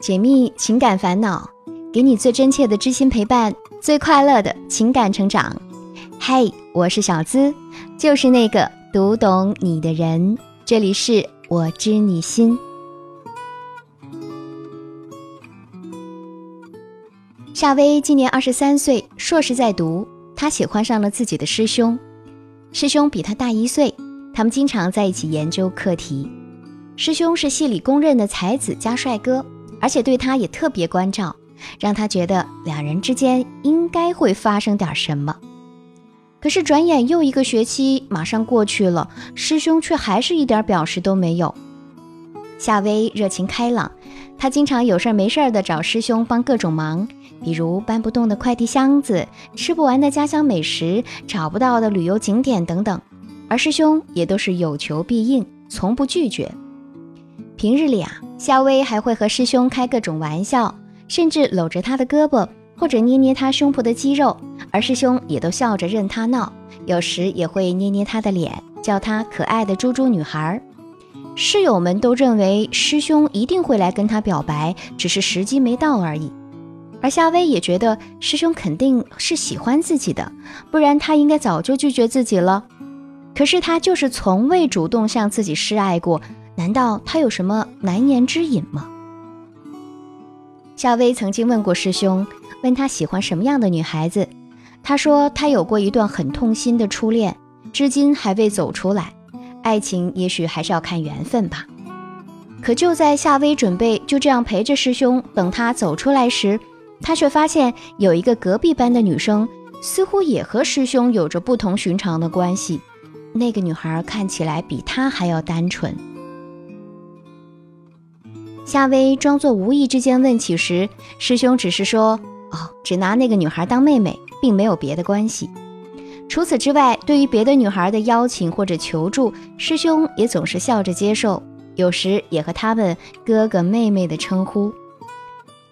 解密情感烦恼，给你最真切的知心陪伴，最快乐的情感成长。嘿，我是小资，就是那个读懂你的人。这里是我知你心。夏薇今年二十三岁，硕士在读。她喜欢上了自己的师兄，师兄比他大一岁，他们经常在一起研究课题。师兄是系里公认的才子加帅哥。而且对他也特别关照，让他觉得两人之间应该会发生点什么。可是转眼又一个学期马上过去了，师兄却还是一点表示都没有。夏薇热情开朗，她经常有事没事的找师兄帮各种忙，比如搬不动的快递箱子、吃不完的家乡美食、找不到的旅游景点等等，而师兄也都是有求必应，从不拒绝。平日里啊。夏薇还会和师兄开各种玩笑，甚至搂着他的胳膊或者捏捏他胸脯的肌肉，而师兄也都笑着任他闹，有时也会捏捏他的脸，叫他可爱的猪猪女孩。室友们都认为师兄一定会来跟他表白，只是时机没到而已。而夏薇也觉得师兄肯定是喜欢自己的，不然他应该早就拒绝自己了。可是他就是从未主动向自己示爱过。难道他有什么难言之隐吗？夏薇曾经问过师兄，问他喜欢什么样的女孩子。他说他有过一段很痛心的初恋，至今还未走出来。爱情也许还是要看缘分吧。可就在夏薇准备就这样陪着师兄等他走出来时，他却发现有一个隔壁班的女生，似乎也和师兄有着不同寻常的关系。那个女孩看起来比他还要单纯。夏薇装作无意之间问起时，师兄只是说：“哦，只拿那个女孩当妹妹，并没有别的关系。”除此之外，对于别的女孩的邀请或者求助，师兄也总是笑着接受，有时也和他们哥哥妹妹的称呼。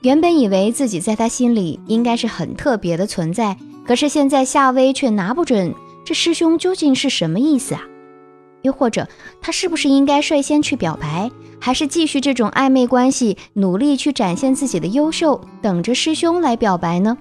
原本以为自己在他心里应该是很特别的存在，可是现在夏薇却拿不准这师兄究竟是什么意思啊？又或者他是不是应该率先去表白？还是继续这种暧昧关系，努力去展现自己的优秀，等着师兄来表白呢？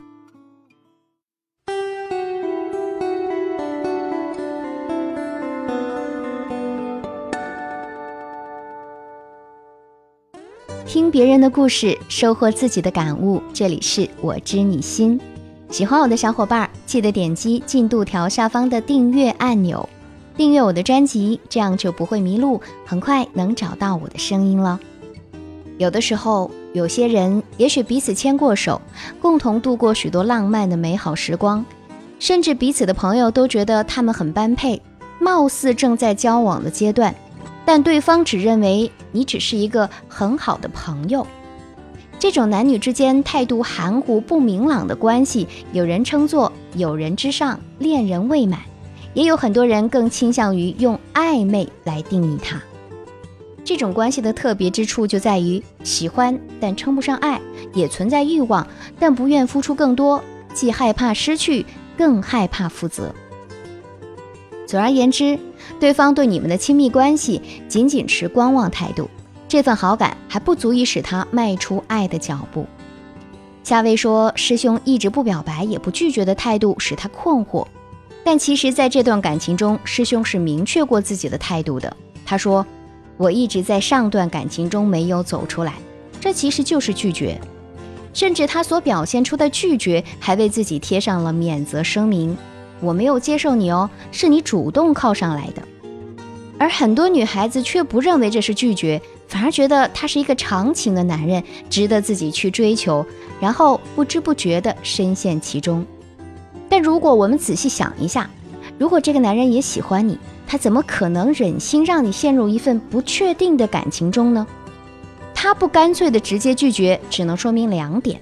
听别人的故事，收获自己的感悟。这里是我知你心，喜欢我的小伙伴，记得点击进度条下方的订阅按钮。订阅我的专辑，这样就不会迷路，很快能找到我的声音了。有的时候，有些人也许彼此牵过手，共同度过许多浪漫的美好时光，甚至彼此的朋友都觉得他们很般配，貌似正在交往的阶段，但对方只认为你只是一个很好的朋友。这种男女之间态度含糊不明朗的关系，有人称作友人之上，恋人未满。也有很多人更倾向于用暧昧来定义它。这种关系的特别之处就在于喜欢但称不上爱，也存在欲望但不愿付出更多，既害怕失去，更害怕负责。总而言之，对方对你们的亲密关系仅仅持观望态度，这份好感还不足以使他迈出爱的脚步。夏薇说：“师兄一直不表白也不拒绝的态度使他困惑。”但其实，在这段感情中，师兄是明确过自己的态度的。他说：“我一直在上段感情中没有走出来，这其实就是拒绝。甚至他所表现出的拒绝，还为自己贴上了免责声明：我没有接受你哦，是你主动靠上来的。而很多女孩子却不认为这是拒绝，反而觉得他是一个长情的男人，值得自己去追求，然后不知不觉地深陷其中。”但如果我们仔细想一下，如果这个男人也喜欢你，他怎么可能忍心让你陷入一份不确定的感情中呢？他不干脆的直接拒绝，只能说明两点：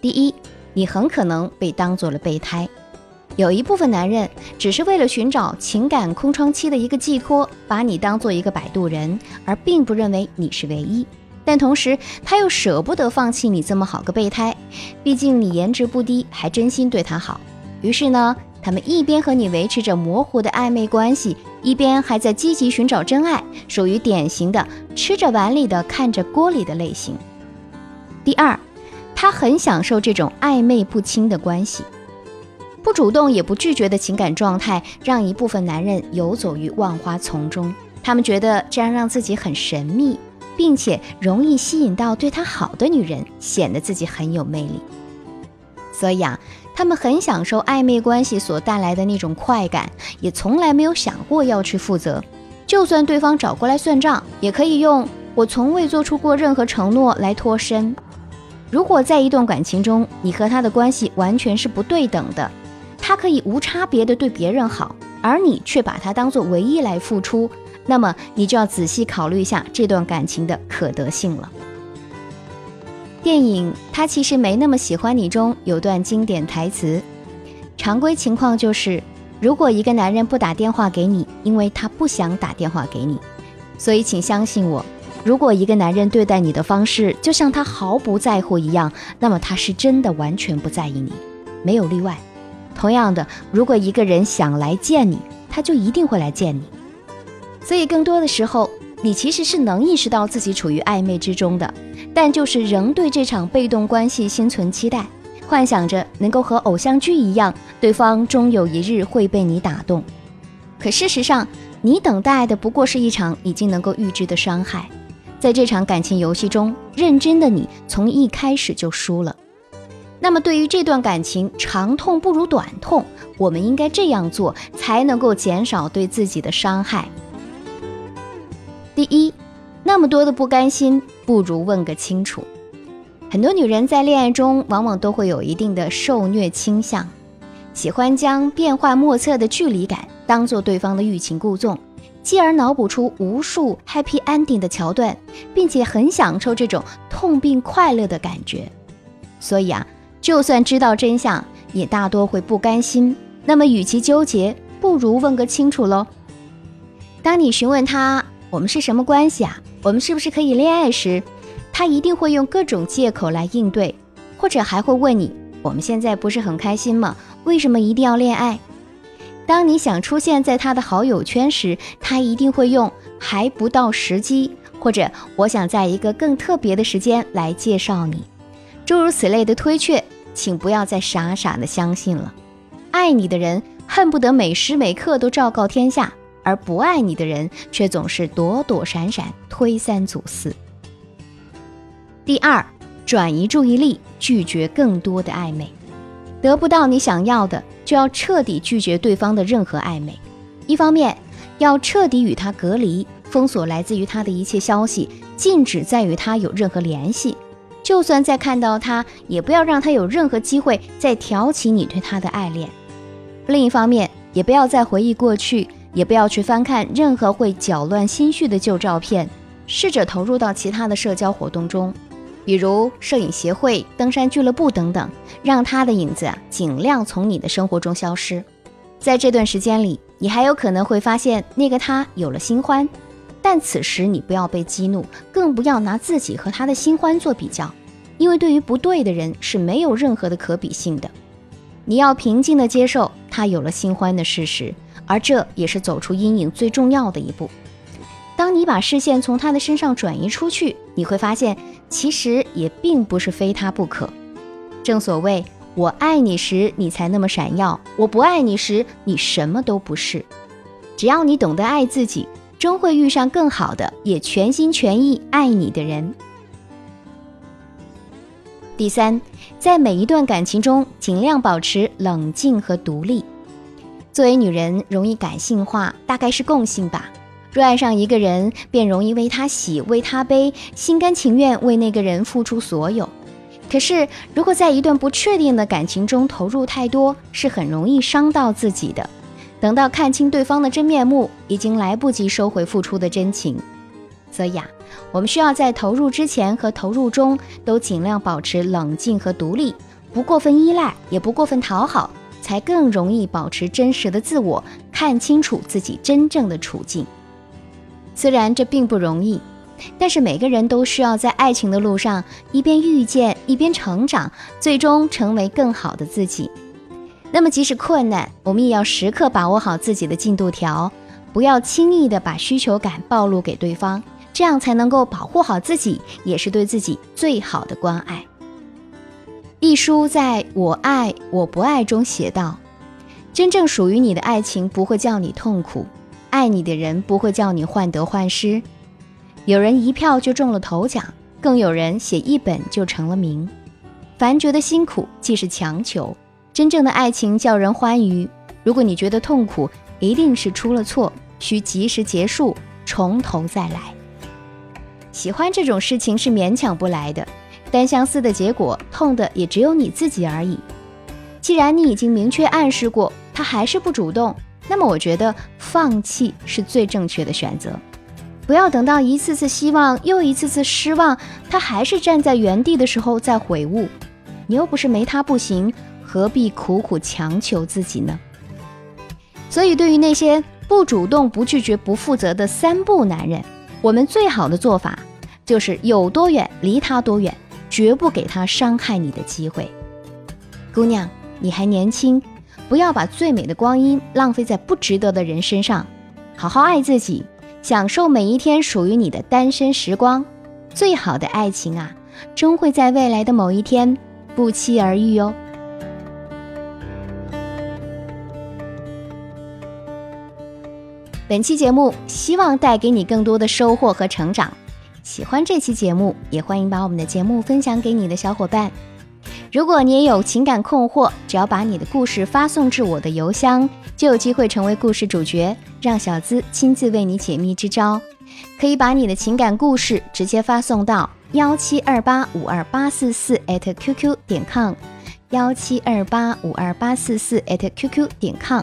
第一，你很可能被当做了备胎，有一部分男人只是为了寻找情感空窗期的一个寄托，把你当做一个摆渡人，而并不认为你是唯一。但同时，他又舍不得放弃你这么好个备胎，毕竟你颜值不低，还真心对他好。于是呢，他们一边和你维持着模糊的暧昧关系，一边还在积极寻找真爱，属于典型的吃着碗里的看着锅里的类型。第二，他很享受这种暧昧不清的关系，不主动也不拒绝的情感状态，让一部分男人游走于万花丛中。他们觉得这样让自己很神秘，并且容易吸引到对他好的女人，显得自己很有魅力。所以啊，他们很享受暧昧关系所带来的那种快感，也从来没有想过要去负责。就算对方找过来算账，也可以用“我从未做出过任何承诺”来脱身。如果在一段感情中，你和他的关系完全是不对等的，他可以无差别的对别人好，而你却把他当做唯一来付出，那么你就要仔细考虑一下这段感情的可得性了。电影《他其实没那么喜欢你》中有段经典台词，常规情况就是，如果一个男人不打电话给你，因为他不想打电话给你，所以请相信我。如果一个男人对待你的方式就像他毫不在乎一样，那么他是真的完全不在意你，没有例外。同样的，如果一个人想来见你，他就一定会来见你。所以更多的时候，你其实是能意识到自己处于暧昧之中的，但就是仍对这场被动关系心存期待，幻想着能够和偶像剧一样，对方终有一日会被你打动。可事实上，你等待的不过是一场已经能够预知的伤害。在这场感情游戏中，认真的你从一开始就输了。那么，对于这段感情，长痛不如短痛，我们应该这样做，才能够减少对自己的伤害。第一，那么多的不甘心，不如问个清楚。很多女人在恋爱中，往往都会有一定的受虐倾向，喜欢将变幻莫测的距离感当做对方的欲擒故纵。继而脑补出无数 happy ending 的桥段，并且很享受这种痛并快乐的感觉。所以啊，就算知道真相，也大多会不甘心。那么，与其纠结，不如问个清楚喽。当你询问他我们是什么关系啊，我们是不是可以恋爱时，他一定会用各种借口来应对，或者还会问你我们现在不是很开心吗？为什么一定要恋爱？当你想出现在他的好友圈时，他一定会用“还不到时机”或者“我想在一个更特别的时间来介绍你”，诸如此类的推却，请不要再傻傻的相信了。爱你的人恨不得每时每刻都昭告天下，而不爱你的人却总是躲躲闪闪，推三阻四。第二，转移注意力，拒绝更多的暧昧，得不到你想要的。就要彻底拒绝对方的任何暧昧，一方面要彻底与他隔离，封锁来自于他的一切消息，禁止再与他有任何联系。就算再看到他，也不要让他有任何机会再挑起你对他的爱恋。另一方面，也不要再回忆过去，也不要去翻看任何会搅乱心绪的旧照片，试着投入到其他的社交活动中。比如摄影协会、登山俱乐部等等，让他的影子尽量从你的生活中消失。在这段时间里，你还有可能会发现那个他有了新欢，但此时你不要被激怒，更不要拿自己和他的新欢做比较，因为对于不对的人是没有任何的可比性的。你要平静地接受他有了新欢的事实，而这也是走出阴影最重要的一步。当你把视线从他的身上转移出去，你会发现。其实也并不是非他不可。正所谓，我爱你时你才那么闪耀，我不爱你时你什么都不是。只要你懂得爱自己，终会遇上更好的，也全心全意爱你的人。第三，在每一段感情中，尽量保持冷静和独立。作为女人，容易感性化，大概是共性吧。若爱上一个人，便容易为他喜，为他悲，心甘情愿为那个人付出所有。可是，如果在一段不确定的感情中投入太多，是很容易伤到自己的。等到看清对方的真面目，已经来不及收回付出的真情。所以啊，我们需要在投入之前和投入中都尽量保持冷静和独立，不过分依赖，也不过分讨好，才更容易保持真实的自我，看清楚自己真正的处境。虽然这并不容易，但是每个人都需要在爱情的路上一边遇见，一边成长，最终成为更好的自己。那么，即使困难，我们也要时刻把握好自己的进度条，不要轻易的把需求感暴露给对方，这样才能够保护好自己，也是对自己最好的关爱。一书在我爱我不爱中写道：“真正属于你的爱情不会叫你痛苦，爱你的人不会叫你患得患失。有人一票就中了头奖，更有人写一本就成了名。凡觉得辛苦，即是强求。真正的爱情叫人欢愉。如果你觉得痛苦，一定是出了错，需及时结束，从头再来。喜欢这种事情是勉强不来的，单相思的结果，痛的也只有你自己而已。既然你已经明确暗示过他还是不主动，那么我觉得放弃是最正确的选择。不要等到一次次希望又一次次失望，他还是站在原地的时候再悔悟。你又不是没他不行，何必苦苦强求自己呢？所以，对于那些不主动、不拒绝、不负责的三不男人，我们最好的做法就是有多远离他多远，绝不给他伤害你的机会。姑娘，你还年轻，不要把最美的光阴浪费在不值得的人身上，好好爱自己，享受每一天属于你的单身时光。最好的爱情啊，终会在未来的某一天不期而遇哦。本期节目希望带给你更多的收获和成长。喜欢这期节目，也欢迎把我们的节目分享给你的小伙伴。如果你也有情感困惑，只要把你的故事发送至我的邮箱，就有机会成为故事主角，让小资亲自为你解密支招。可以把你的情感故事直接发送到幺七二八五二八四四 @QQ 点 com，幺七二八五二八四四 @QQ 点 com。